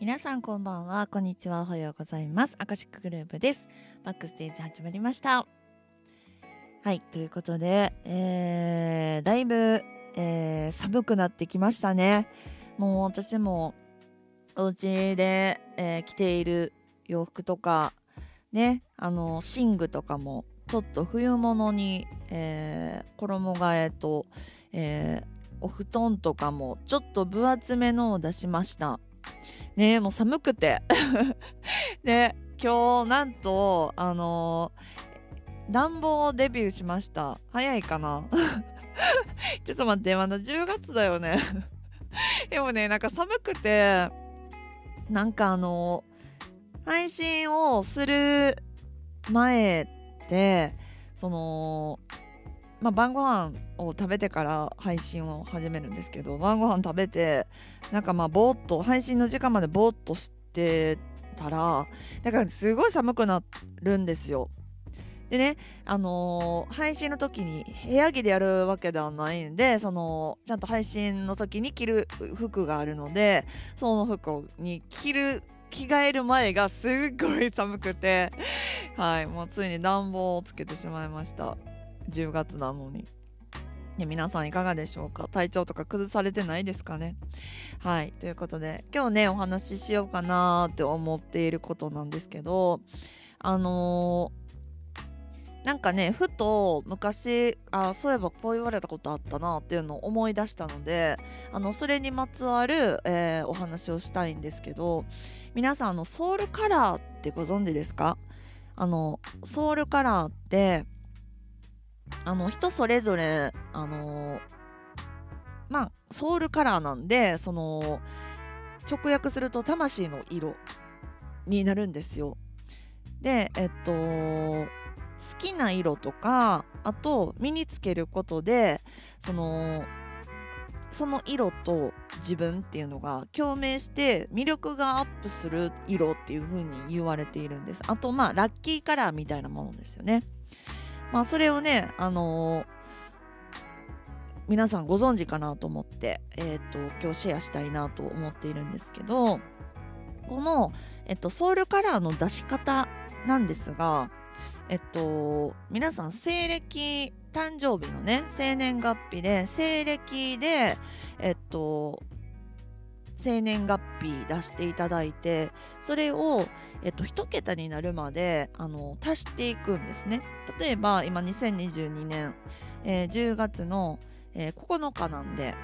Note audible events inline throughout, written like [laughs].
皆さんこんばんは。こんにちは。おはようございます。アカシックグループです。バックステージ始まりました。はいということで、えー、だいぶ、えー、寒くなってきましたね。もう私もお家で、えー、着ている洋服とかねあの寝具とかもちょっと冬物に、えー、衣替えと、えー、お布団とかもちょっと分厚めのを出しました。ねもう寒くて。で [laughs] 今日なんとあのー、暖房デビューしました。早いかな？[laughs] ちょっと待ってまだ10月だよね。[laughs] でもねなんか寒くてなんかあの配信をする前ってそのまあ、晩ご飯を食べてから配信を始めるんですけど晩ご飯食べてなんかまあぼーっと配信の時間までぼーっとしてたらだからすごい寒くなるんですよ。でね、あのー、配信の時に部屋着でやるわけではないんでそのちゃんと配信の時に着る服があるのでその服に着る着替える前がすっごい寒くてはいもうついに暖房をつけてしまいました。10月なのに。ね、皆さんいかがでしょうか？体調とか崩されてないですかね？はい。ということで今日ねお話ししようかなって思っていることなんですけどあのー、なんかねふと昔あそういえばこう言われたことあったなっていうのを思い出したのであのそれにまつわる、えー、お話をしたいんですけど皆さんあのソウルカラーってご存知ですか？あのソウルカラーってあの人それぞれあのまあソウルカラーなんでその直訳すると魂の色になるんですよ。でえっと好きな色とかあと身につけることでそのその色と自分っていうのが共鳴して魅力がアップする色っていう風に言われているんですあとまあラッキーカラーみたいなものですよねまあそれをねあのー、皆さんご存知かなと思って、えーと、今日シェアしたいなと思っているんですけどこの、えっと、ソウルカラーの出し方なんですがえっと皆さん西暦誕生日のね生年月日で西暦でえっと生年月日出していただいてそれを、えっと、1桁になるまであの足していくんですね。例えば今2022年、えー、10月の、えー、9日なんで、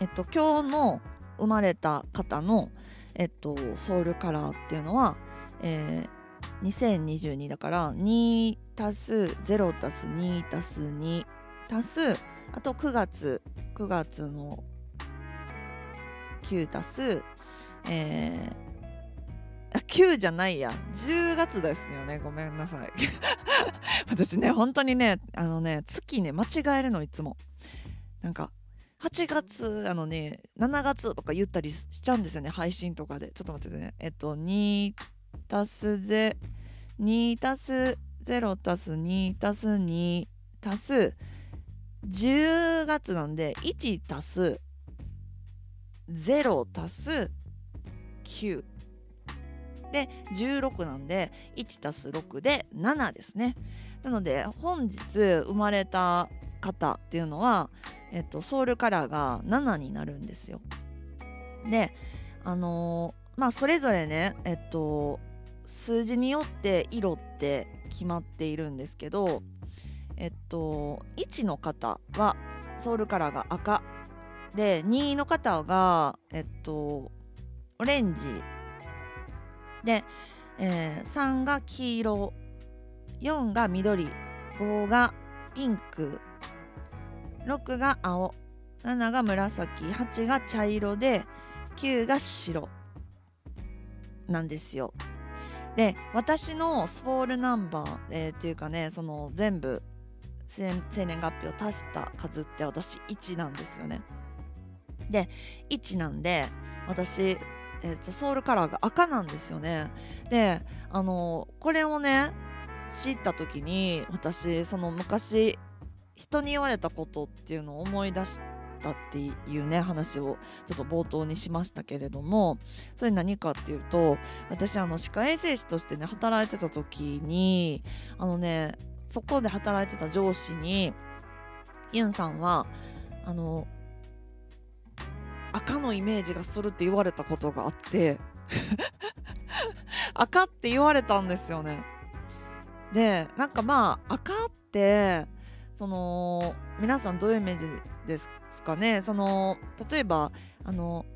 えっと、今日の生まれた方の、えっと、ソウルカラーっていうのは、えー、2022だから2足す0足す2足す2足すあと9月9月の9足す、えー、9じゃないや。10月ですよね。ごめんなさい。[laughs] 私ね本当にねあのね月ね間違えるのいつも。なんか8月あのね7月とか言ったりしちゃうんですよね配信とかで。ちょっと待っててね。えっと2足すぜ2足す0足す2足す2足す。10月なんで1足す。0足す9で16なんで1足す6で7ですね。なので本日生まれた方っていうのは、えっと、ソウルカラーが7になるんですよ。であのー、まあそれぞれねえっと数字によって色って決まっているんですけどえっと1の方はソウルカラーが赤。で2位の方がえっとオレンジ。で、えー、3が黄色。4が緑。5がピンク。6が青。7が紫。8が茶色で9が白。なんですよ。で私のスポールナンバー、えー、っていうかねその全部生年月日を足した数って私1なんですよね。で1なんで私、えーと、ソウルカラーが赤なんですよね。であのこれをね知った時に私その昔人に言われたことっていうのを思い出したっていうね話をちょっと冒頭にしましたけれどもそれ何かっていうと私あの歯科衛生士としてね働いてた時にあのねそこで働いてた上司にユンさんはあの赤のイメージがするって言われたことがあって。[laughs] 赤って言われたんですよね。でなんかまあ赤ってその皆さんどういうイメージですかね？その例えばあの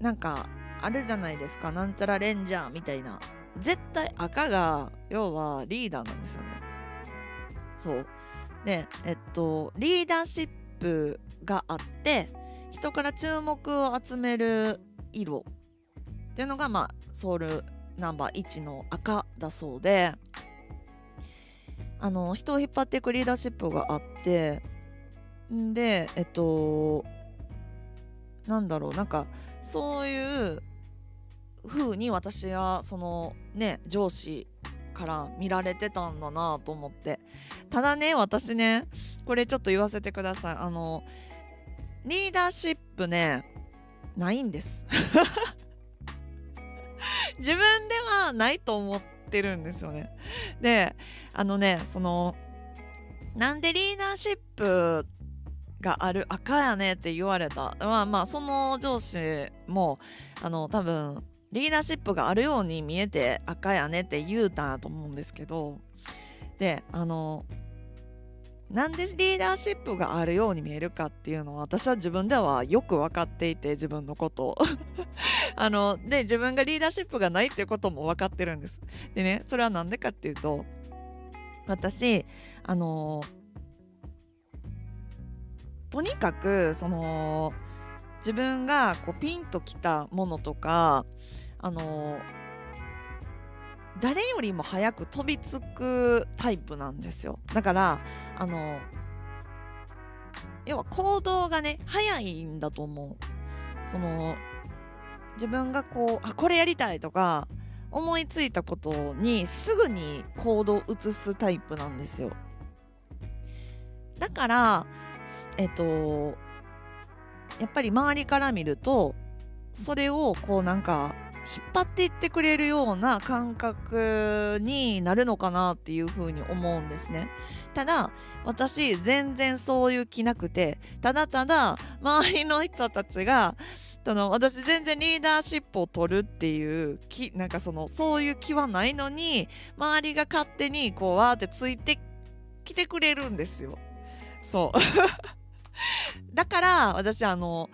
なんかあるじゃないですか。なんちゃらレンジャーみたいな。絶対赤が要はリーダーなんですよね。そう。でえっとリーダーシップがあって人から注目を集める色っていうのがまあソウルナンバー1の赤だそうであの人を引っ張っていくリーダーシップがあってでえっとなんだろうなんかそういう風に私はそのね上司から見られてたんだなと思って。ただね私ねこれちょっと言わせてください。あのリーダーシップねないんです。[laughs] 自分ではないと思ってるんですよね。であのねそのなんでリーダーシップがある赤やねって言われた。まあまあその上司もあの多分リーダーシップがあるように見えて赤やねって言うたと思うんですけど。であのなんでリーダーシップがあるように見えるかっていうのは私は自分ではよく分かっていて自分のことを。[laughs] あので自分がリーダーシップがないっていうことも分かってるんです。でねそれは何でかっていうと私あのとにかくその自分がこうピンときたものとかあの誰よりも早く飛びつくタイプなんですよ。だからあの要は行動がね早いんだと思う。その自分がこうあこれやりたいとか思いついたことにすぐに行動を移すタイプなんですよ。だからえっとやっぱり周りから見るとそれをこうなんか引っ張っていってくれるような感覚になるのかなっていうふうに思うんですね。ただ私全然そういう気なくてただただ周りの人たちがその私全然リーダーシップを取るっていう気なんかそのそういう気はないのに周りが勝手にこうわーってついてきてくれるんですよ。そう。[laughs] だから私あの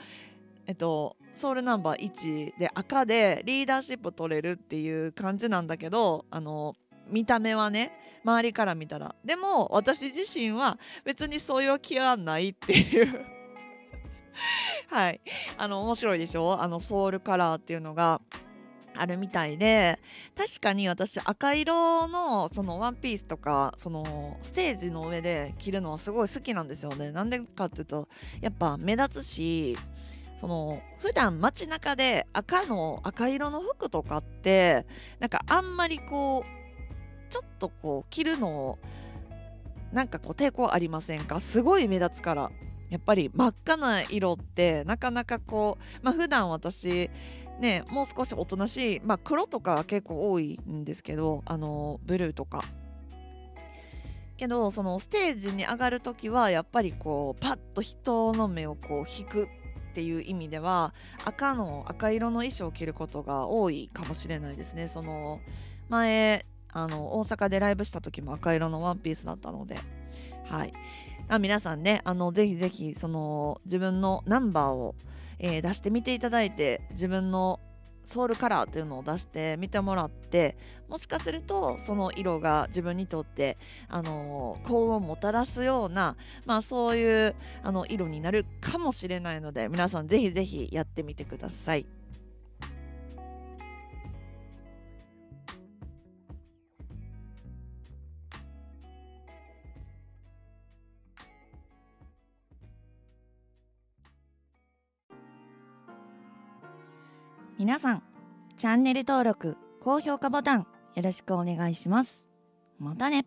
えっとソウルナンバー1で赤でリーダーシップ取れるっていう感じなんだけどあの見た目はね周りから見たら。でも私自身は別にそういう気はないっていう。[laughs] はい。あの面白いでしょ？あのソウルカラーっていうのがあるみたいで確かに私赤色のそのワンピースとかそのステージの上で着るのはすごい好きなんですよね。なんでかっていうとやっぱ目立つしその普段街中で赤の赤色の服とかってなんかあんまりこうちょっとこう着るのなんかこう抵抗ありませんか？すごい目立つからやっぱり真っ赤な色ってなかなかこうまあ普段私ねもう少しおとなしいまあ黒とか結構多いんですけどあのブルーとか。けどそのステージに上がる時はやっぱりこうパッと人の目をこう引くっていう意味では赤の赤色の衣装を着ることが多いかもしれないですね。その前あの大阪でライブした時も赤色のワンピースだったので。はい。あ皆さんねあのぜひぜひその自分のナンバーを、えー、出してみていただいて自分のソウルカラーっていうのを出して見てもらってもしかするとその色が自分にとってあの幸運をもたらすような、まあ、そういうあの色になるかもしれないので皆さん是非是非やってみてください。皆さんチャンネル登録高評価ボタンよろしくお願いします。またね。